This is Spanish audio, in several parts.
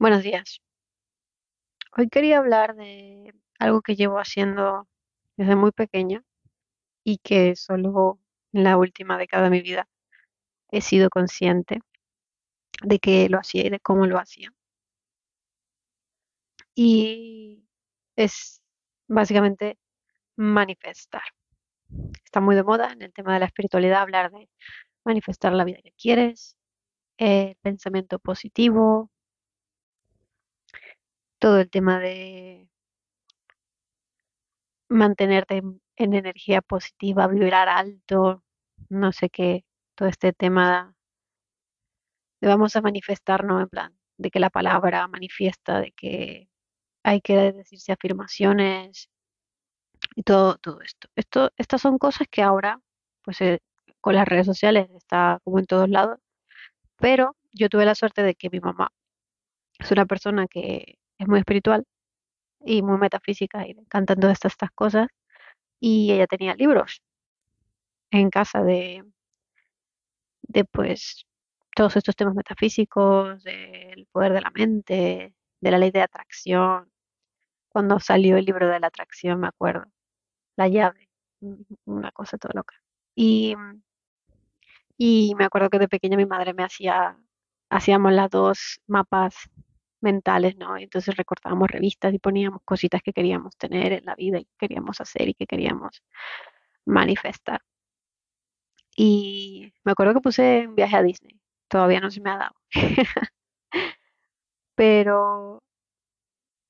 Buenos días. Hoy quería hablar de algo que llevo haciendo desde muy pequeña y que solo en la última década de mi vida he sido consciente de que lo hacía y de cómo lo hacía. Y es básicamente manifestar. Está muy de moda en el tema de la espiritualidad hablar de manifestar la vida que quieres, el pensamiento positivo, todo el tema de mantenerte en, en energía positiva, vibrar alto, no sé qué, todo este tema de vamos a manifestarnos en plan, de que la palabra manifiesta, de que hay que decirse afirmaciones y todo, todo esto. Esto, estas son cosas que ahora, pues eh, con las redes sociales está como en todos lados, pero yo tuve la suerte de que mi mamá es una persona que es muy espiritual y muy metafísica y le todas estas, estas cosas y ella tenía libros en casa de, de pues todos estos temas metafísicos, del poder de la mente, de la ley de atracción. Cuando salió el libro de la atracción, me acuerdo, la llave, un- una cosa toda loca. Y, y me acuerdo que de pequeña mi madre me hacía, hacíamos las dos mapas mentales, ¿no? Entonces recortábamos revistas y poníamos cositas que queríamos tener en la vida y que queríamos hacer y que queríamos manifestar. Y me acuerdo que puse un viaje a Disney. Todavía no se me ha dado. Pero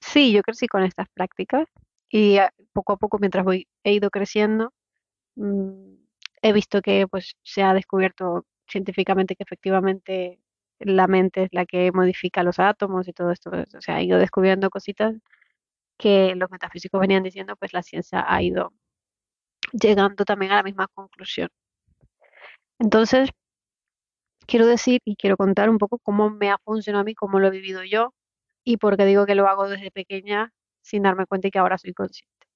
sí, yo crecí con estas prácticas y ah, poco a poco, mientras voy, he ido creciendo, mm, he visto que pues se ha descubierto científicamente que efectivamente la mente es la que modifica los átomos y todo esto. O sea, ha ido descubriendo cositas que los metafísicos venían diciendo, pues la ciencia ha ido llegando también a la misma conclusión. Entonces, quiero decir y quiero contar un poco cómo me ha funcionado a mí, cómo lo he vivido yo y por qué digo que lo hago desde pequeña sin darme cuenta y que ahora soy consciente.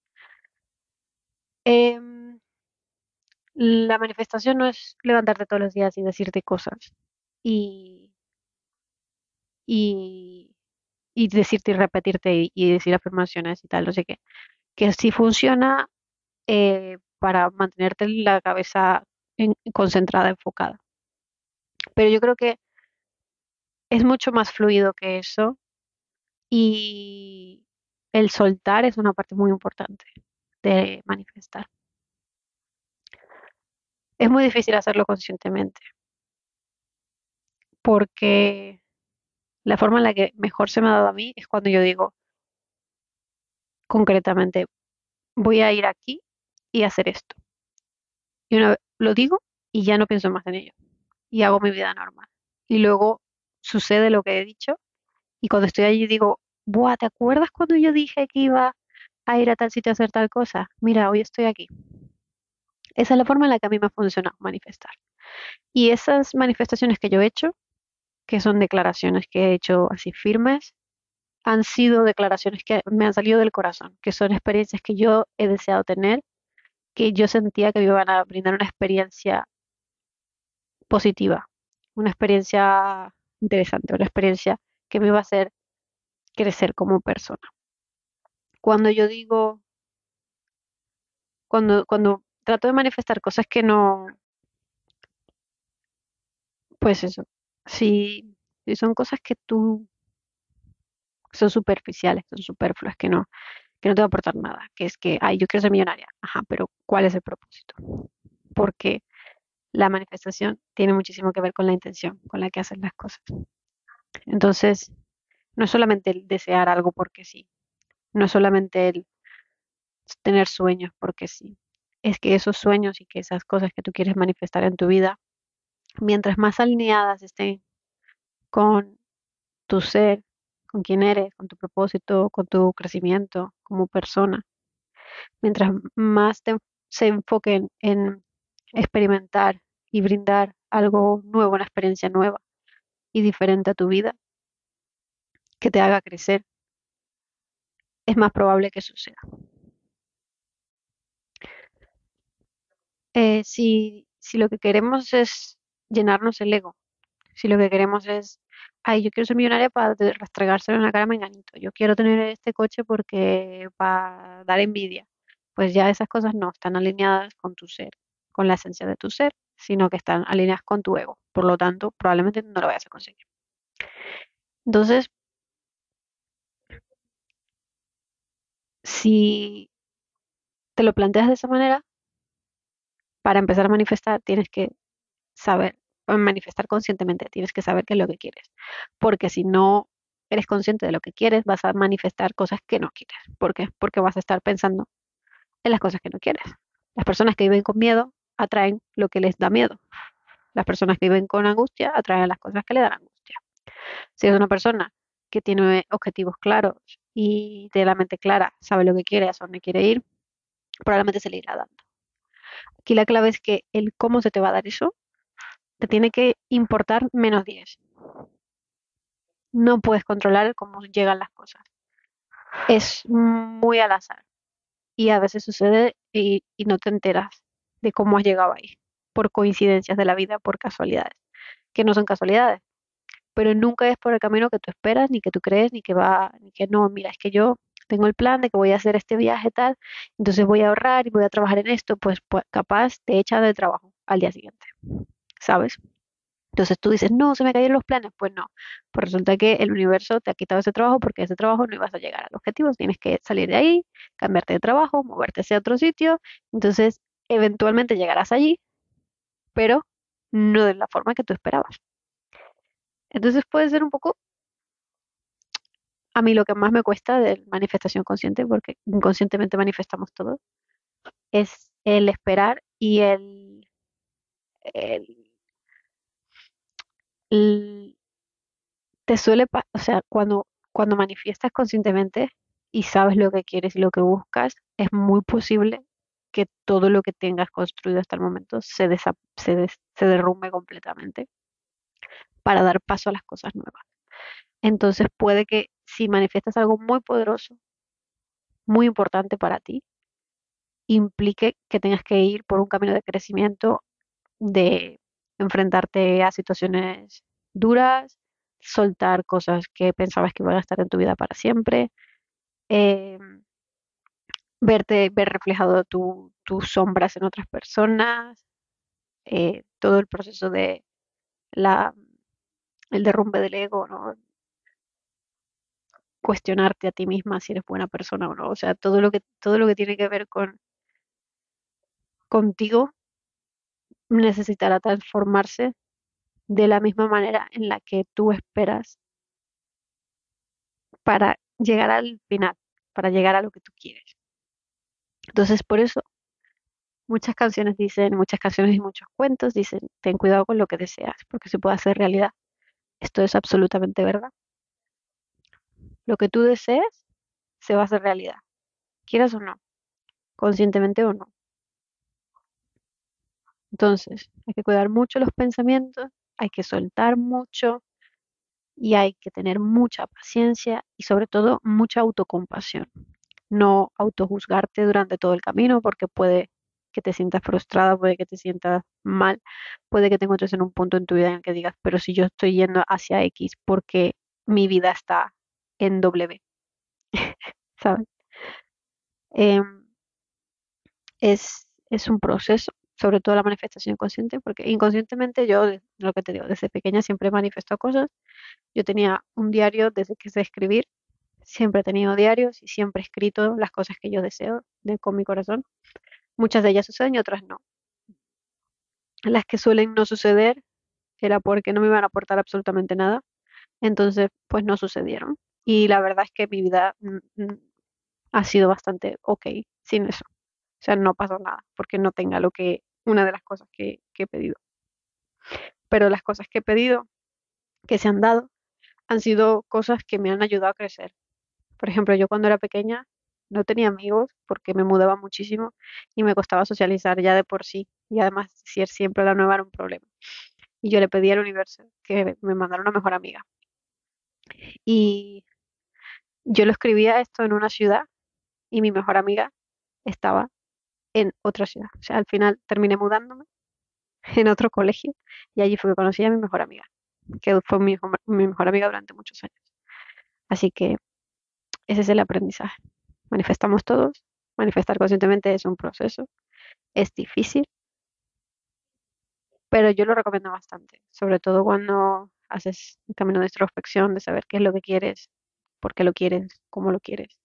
Em, la manifestación no es levantarte todos los días y decirte cosas y, y, y decirte y repetirte y, decir afirmaciones y tal, no sé qué. Que sí funciona eh, para mantenerte la cabeza en- concentrada, enfocada. Pero yo creo que es mucho más fluido que eso y el soltar es una parte muy importante de manifestar. Es muy difícil hacerlo conscientemente porque la forma en la que mejor se me ha dado a mí es cuando yo digo concretamente, voy a ir aquí y hacer esto. Y una vez lo digo y ya no pienso más en ello y hago mi vida normal. Y luego sucede lo que he dicho y cuando estoy allí digo, Buah, ¿te acuerdas cuando yo dije que iba a ir a tal sitio a hacer tal cosa? Mira, hoy estoy aquí. Esa es la forma en la que a mí me ha funcionado manifestar. Y esas manifestaciones que yo he hecho, que son declaraciones que he hecho así firmes, han sido declaraciones que me han salido del corazón, que son experiencias que yo he deseado tener, que yo sentía que me iban a brindar una experiencia positiva, una experiencia interesante, una experiencia que me iba a hacer crecer como persona. Cuando yo digo, cuando, cuando trato de manifestar cosas que no, pues eso, si son cosas que tú, son superficiales, son superfluas, que no, que no te va a aportar nada, que es que, ay, yo quiero ser millonaria, ajá, pero ¿cuál es el propósito? Porque la manifestación tiene muchísimo que ver con la intención con la que haces las cosas. Entonces, no es solamente el desear algo porque sí, no es solamente el tener sueños porque sí, es que esos sueños y que esas cosas que tú quieres manifestar en tu vida, mientras más alineadas estén con tu ser, con quién eres, con tu propósito, con tu crecimiento como persona, mientras más te- se enfoquen en experimentar y brindar algo nuevo, una experiencia nueva y diferente a tu vida, que te haga crecer, es más probable que suceda. Eh, si, si lo que queremos es llenarnos el ego, si lo que queremos es ay, yo quiero ser millonaria para restregárselo en la cara a Menganito, yo quiero tener este coche porque para dar envidia. Pues ya esas cosas no están alineadas con tu ser, con la esencia de tu ser, sino que están alineadas con tu ego. Por lo tanto, probablemente no lo vayas a conseguir. Entonces, si te lo planteas de esa manera, para empezar a manifestar tienes que saber, manifestar conscientemente, tienes que saber qué es lo que quieres. Porque si no eres consciente de lo que quieres, vas a manifestar cosas que no quieres. ¿Por qué? Porque vas a estar pensando en las cosas que no quieres. Las personas que viven con miedo atraen lo que les da miedo. Las personas que viven con angustia atraen las cosas que le dan angustia. Si es una persona que tiene objetivos claros y de la mente clara, sabe lo que quiere, a dónde quiere ir, probablemente se le irá dando. Aquí la clave es que el cómo se te va a dar eso te tiene que importar menos 10. No puedes controlar cómo llegan las cosas. Es muy al azar y a veces sucede y, no te enteras de cómo has llegado ahí, por coincidencias de la vida, por casualidades, que no son casualidades, pero nunca es por el camino que tú esperas, ni que tú crees, ni que va, ni que no, mira, es que yo tengo el plan de que voy a hacer este viaje tal, entonces voy a ahorrar y voy a trabajar en esto, pues, pues capaz te echan de trabajo al día siguiente, ¿sabes? Entonces tú dices, no, se me cayeron los planes. Pues no, pues resulta que el universo te ha quitado ese trabajo porque ese trabajo no ibas a llegar al objetivo. Tienes que salir de ahí, cambiarte de trabajo, moverte hacia otro sitio. Entonces, eventualmente llegarás allí, pero no de la forma que tú esperabas. Entonces puede ser un poco, a mí lo que más me cuesta de manifestación consciente, porque inconscientemente manifestamos todo, es el esperar y el, te suele, o sea, cuando, cuando manifiestas conscientemente y sabes lo que quieres y lo que buscas, es muy posible que todo lo que tengas construido hasta el momento se, desa- se, des- se derrumbe completamente para dar paso a las cosas nuevas. Entonces puede que si manifiestas algo muy poderoso, muy importante para ti, implique que tengas que ir por un camino de crecimiento, de enfrentarte a situaciones duras, soltar cosas que pensabas que iban a estar en tu vida para siempre, eh, verte, ver reflejado tu- tus sombras en otras personas, eh, todo el proceso de la, el derrumbe del ego, ¿no? Cuestionarte a ti misma si eres buena persona o no, o sea, todo lo que, todo lo que tiene que ver con contigo necesitará transformarse de la misma manera en la que tú esperas para llegar al final, para llegar a lo que tú quieres. Entonces, por eso muchas canciones dicen, muchas canciones y muchos cuentos dicen, ten cuidado con lo que deseas, porque se puede hacer realidad. Esto es absolutamente verdad. Lo que tú desees se va a hacer realidad, quieras o no, conscientemente o no. Entonces, hay que cuidar mucho los pensamientos, hay que soltar mucho y hay que tener mucha paciencia y sobre todo mucha autocompasión. No autojuzgarte durante todo el camino porque puede que te sientas frustrada, puede que te sientas mal, puede que te encuentres en un punto en tu vida en el que digas, pero si yo estoy yendo hacia X porque mi vida está en W, ¿sabes? Em, es, es un proceso, sobre todo la manifestación consciente, porque inconscientemente yo, lo que te digo, desde pequeña siempre he manifestado cosas. Yo tenía un diario desde que sé escribir, siempre he tenido diarios y siempre he escrito las cosas que yo deseo de, con mi corazón. Muchas de ellas suceden y otras no. Las que suelen no suceder era porque no me iban a aportar absolutamente nada, entonces pues no sucedieron. Y la verdad es que mi vida mm, mm, ha sido bastante ok sin eso. O sea, no pasó nada porque no tenga lo que, una de las cosas que, he pedido. Pero las cosas que he pedido, que se han dado, han sido cosas que me han ayudado a crecer. Por ejemplo, yo cuando era pequeña no tenía amigos porque me mudaba muchísimo y me costaba socializar ya de por sí. Y además, ser siempre la nueva era un problema. Y yo le pedí al universo que me mandara una mejor amiga. Y yo lo escribía esto en una ciudad y mi mejor amiga estaba en otra ciudad. O sea, al final terminé mudándome en otro colegio y allí fue que conocí a mi mejor amiga. que fue mi, mejor- mi mejor amiga durante muchos años. Así que ese es el aprendizaje. Manifestamos todos. Manifestar conscientemente es un proceso. Es difícil, pero yo lo recomiendo bastante. Sobre todo cuando haces un camino de introspección, de saber qué es lo que quieres, por qué lo quieres, cómo lo quieres.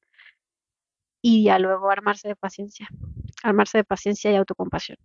Y ya luego armarse de paciencia. Armarse de paciencia y autocompasión.